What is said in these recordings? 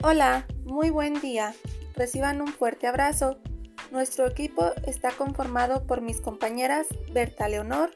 Hola, muy buen día. Reciban un fuerte abrazo. Nuestro equipo está conformado por mis compañeras Berta Leonor,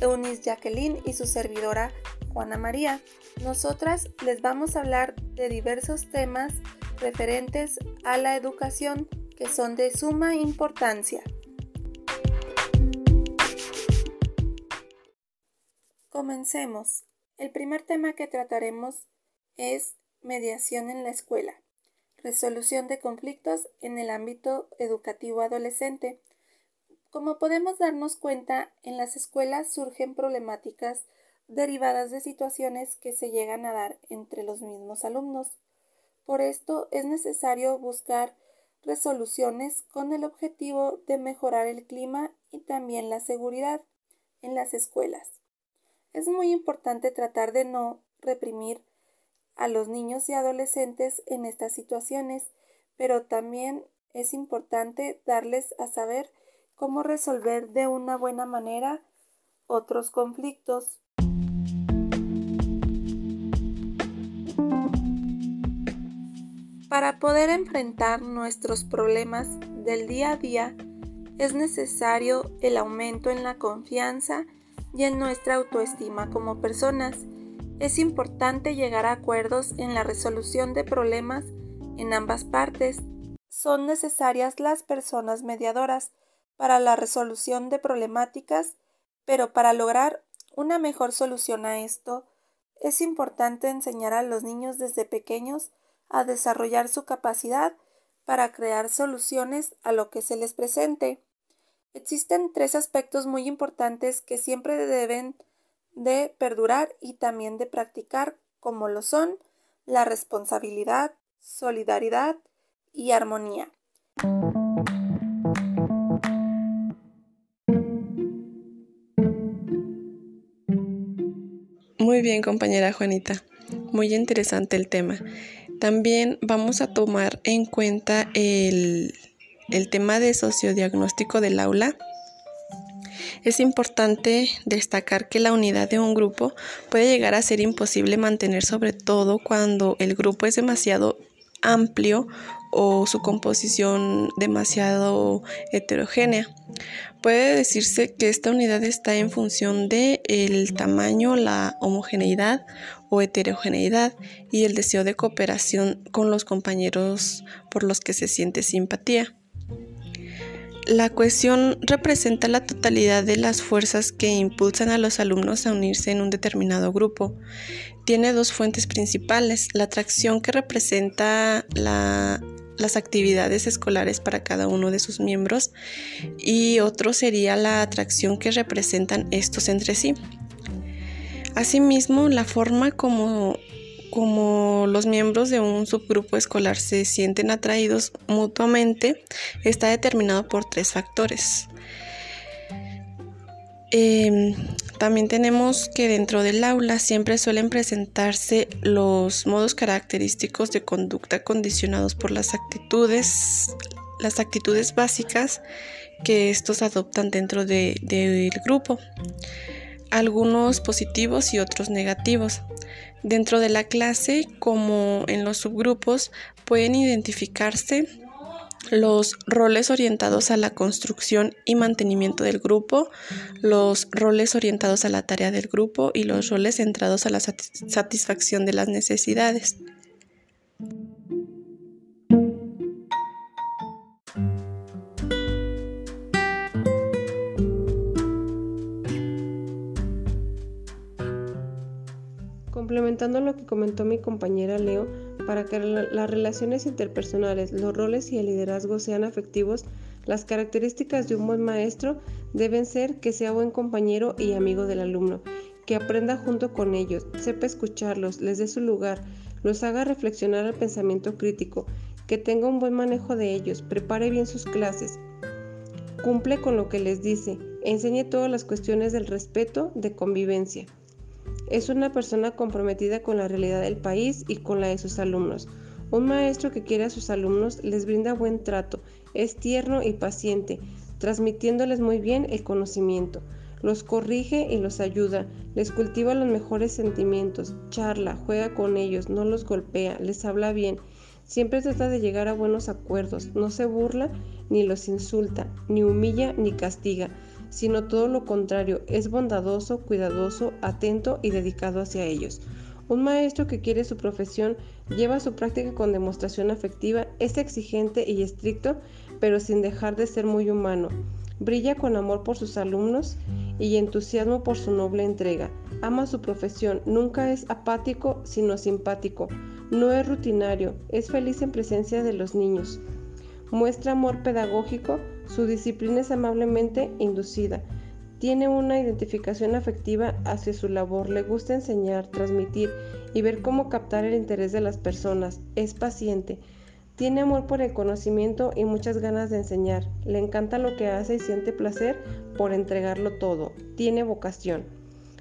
Eunice Jacqueline y su servidora Juana María. Nosotras les vamos a hablar de diversos temas referentes a la educación que son de suma importancia. Comencemos. El primer tema que trataremos es mediación en la escuela, resolución de conflictos en el ámbito educativo adolescente. Como podemos darnos cuenta, en las escuelas surgen problemáticas derivadas de situaciones que se llegan a dar entre los mismos alumnos. Por esto es necesario buscar resoluciones con el objetivo de mejorar el clima y también la seguridad en las escuelas. Es muy importante tratar de no reprimir a los niños y adolescentes en estas situaciones, pero también es importante darles a saber cómo resolver de una buena manera otros conflictos. Para poder enfrentar nuestros problemas del día a día, es necesario el aumento en la confianza y en nuestra autoestima como personas. Es importante llegar a acuerdos en la resolución de problemas en ambas partes. Son necesarias las personas mediadoras para la resolución de problemáticas, pero para lograr una mejor solución a esto, es importante enseñar a los niños desde pequeños a desarrollar su capacidad para crear soluciones a lo que se les presente. Existen tres aspectos muy importantes que siempre deben de perdurar y también de practicar, como lo son la responsabilidad, solidaridad y armonía. Muy bien, compañera Juanita. Muy interesante el tema. También vamos a tomar en cuenta el, el tema de sociodiagnóstico del aula. Es importante destacar que la unidad de un grupo puede llegar a ser imposible mantener sobre todo cuando el grupo es demasiado amplio o su composición demasiado heterogénea. Puede decirse que esta unidad está en función de el tamaño, la homogeneidad o heterogeneidad y el deseo de cooperación con los compañeros por los que se siente simpatía. La cohesión representa la totalidad de las fuerzas que impulsan a los alumnos a unirse en un determinado grupo. Tiene dos fuentes principales, la atracción que representa las actividades escolares para cada uno de sus miembros y otro sería la atracción que representan estos entre sí. Asimismo, la forma como como los miembros de un subgrupo escolar se sienten atraídos mutuamente, está determinado por tres factores. Em, también tenemos que dentro del aula siempre suelen presentarse los modos característicos de conducta condicionados por las actitudes, las actitudes básicas que estos adoptan dentro del grupo, algunos positivos y otros negativos. Dentro de la clase, como en los subgrupos, pueden identificarse los roles orientados a la construcción y mantenimiento del grupo, los roles orientados a la tarea del grupo y los roles centrados a la satisfacción de las necesidades. Complementando lo que comentó mi compañera Leo, para que las relaciones interpersonales, los roles y el liderazgo sean afectivos, las características de un buen maestro deben ser que sea buen compañero y amigo del alumno, que aprenda junto con ellos, sepa escucharlos, les dé su lugar, los haga reflexionar al pensamiento crítico, que tenga un buen manejo de ellos, prepare bien sus clases, cumple con lo que les dice, enseñe todas las cuestiones del respeto, de convivencia. Es una persona comprometida con la realidad del país y con la de sus alumnos. Un maestro que quiere a sus alumnos les brinda buen trato, es tierno y paciente, transmitiéndoles muy bien el conocimiento. los corrige y los ayuda, les cultiva los mejores sentimientos, charla, juega con ellos, no los golpea, les habla bien, siempre trata de llegar a buenos acuerdos, no se burla ni los insulta, ni humilla ni castiga, sino todo lo contrario, es bondadoso, cuidadoso, atento y dedicado hacia ellos. Un maestro que quiere su profesión lleva su práctica con demostración afectiva, es exigente y estricto, pero sin dejar de ser muy humano. Brilla con amor por sus alumnos y entusiasmo por su noble entrega. Ama su profesión, nunca es apático, sino simpático. No es rutinario, es feliz en presencia de los niños. Muestra amor pedagógico, su disciplina es amablemente inducida. Tiene una identificación afectiva hacia su labor, le gusta enseñar, transmitir y ver cómo captar el interés de las personas. Es paciente. Tiene amor por el conocimiento y muchas ganas de enseñar. Le encanta lo que hace y siente placer por entregarlo todo. Tiene vocación.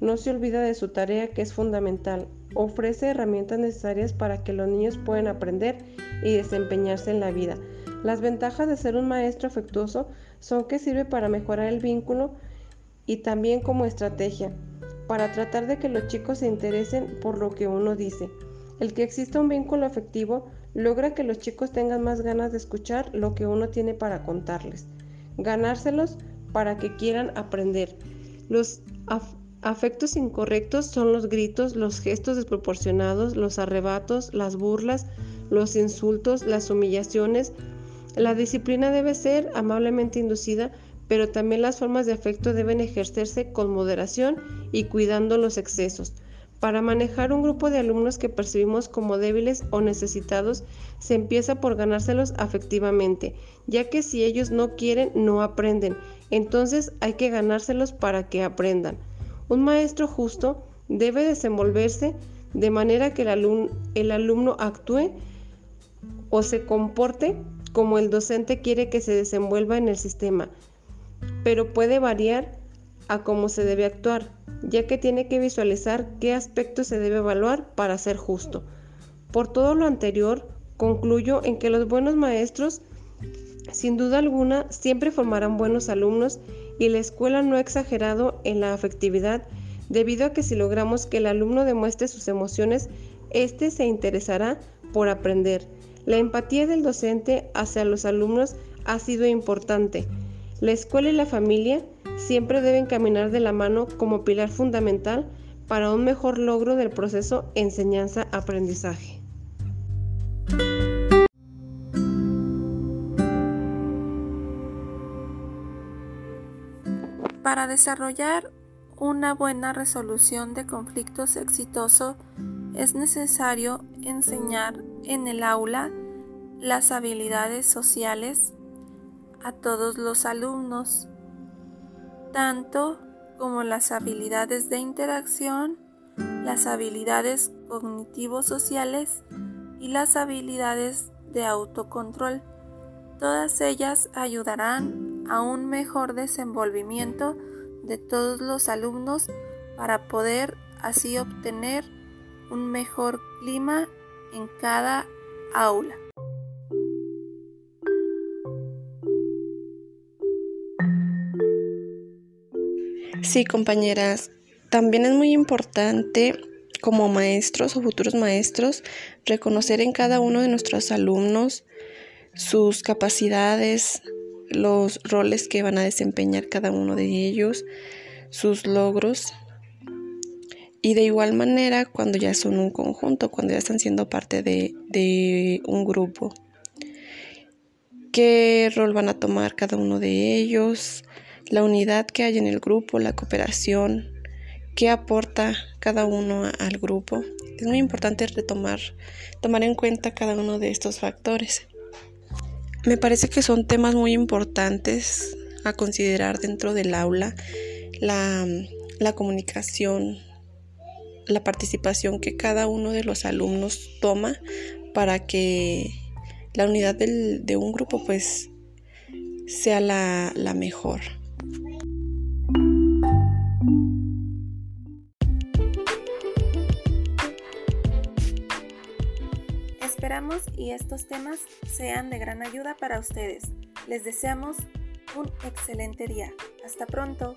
No se olvida de su tarea que es fundamental. Ofrece herramientas necesarias para que los niños puedan aprender y desempeñarse en la vida. Las ventajas de ser un maestro afectuoso son que sirve para mejorar el vínculo y también como estrategia para tratar de que los chicos se interesen por lo que uno dice. El que exista un vínculo afectivo logra que los chicos tengan más ganas de escuchar lo que uno tiene para contarles, ganárselos para que quieran aprender. Los afectos incorrectos son los gritos, los gestos desproporcionados, los arrebatos, las burlas, los insultos, las humillaciones. La disciplina debe ser amablemente inducida pero también las formas de afecto deben ejercerse con moderación y cuidando los excesos. Para manejar un grupo de alumnos que percibimos como débiles o necesitados, se empieza por ganárselos afectivamente, ya que si ellos no quieren, no aprenden. Entonces hay que ganárselos para que aprendan. Un maestro justo debe desenvolverse de manera que el, alumno actúe o se comporte como el docente quiere que se desenvuelva en el sistema, pero puede variar a cómo se debe actuar, ya que tiene que visualizar qué aspectos se debe evaluar para ser justo. Por todo lo anterior, concluyo en que los buenos maestros, sin duda alguna, siempre formarán buenos alumnos y la escuela no ha exagerado en la afectividad, debido a que si logramos que el alumno demuestre sus emociones, éste se interesará por aprender. La empatía del docente hacia los alumnos ha sido importante. La escuela y la familia siempre deben caminar de la mano como pilar fundamental para un mejor logro del proceso enseñanza-aprendizaje. Para desarrollar una buena resolución de conflictos exitoso, es necesario enseñar en el aula las habilidades sociales, a todos los alumnos, tanto como las habilidades de interacción, las habilidades cognitivo-sociales y las habilidades de autocontrol. Todas ellas ayudarán a un mejor desenvolvimiento de todos los alumnos para poder así obtener un mejor clima en cada aula. Sí, compañeras, también es muy importante como maestros o futuros maestros reconocer en cada uno de nuestros alumnos sus capacidades, los roles que van a desempeñar cada uno de ellos, sus logros. Y de igual manera cuando ya son un conjunto, cuando ya están siendo parte de, de un grupo. ¿Qué rol van a tomar cada uno de ellos? la unidad que hay en el grupo, la cooperación, qué aporta cada uno al grupo. Es muy importante retomar, tomar en cuenta cada uno de estos factores. Me parece que son temas muy importantes a considerar dentro del aula, la, la comunicación, la participación que cada uno de los alumnos toma para que la unidad del, de un grupo pues sea la, la mejor. Esperamos y estos temas sean de gran ayuda para ustedes. Les deseamos un excelente día. Hasta pronto.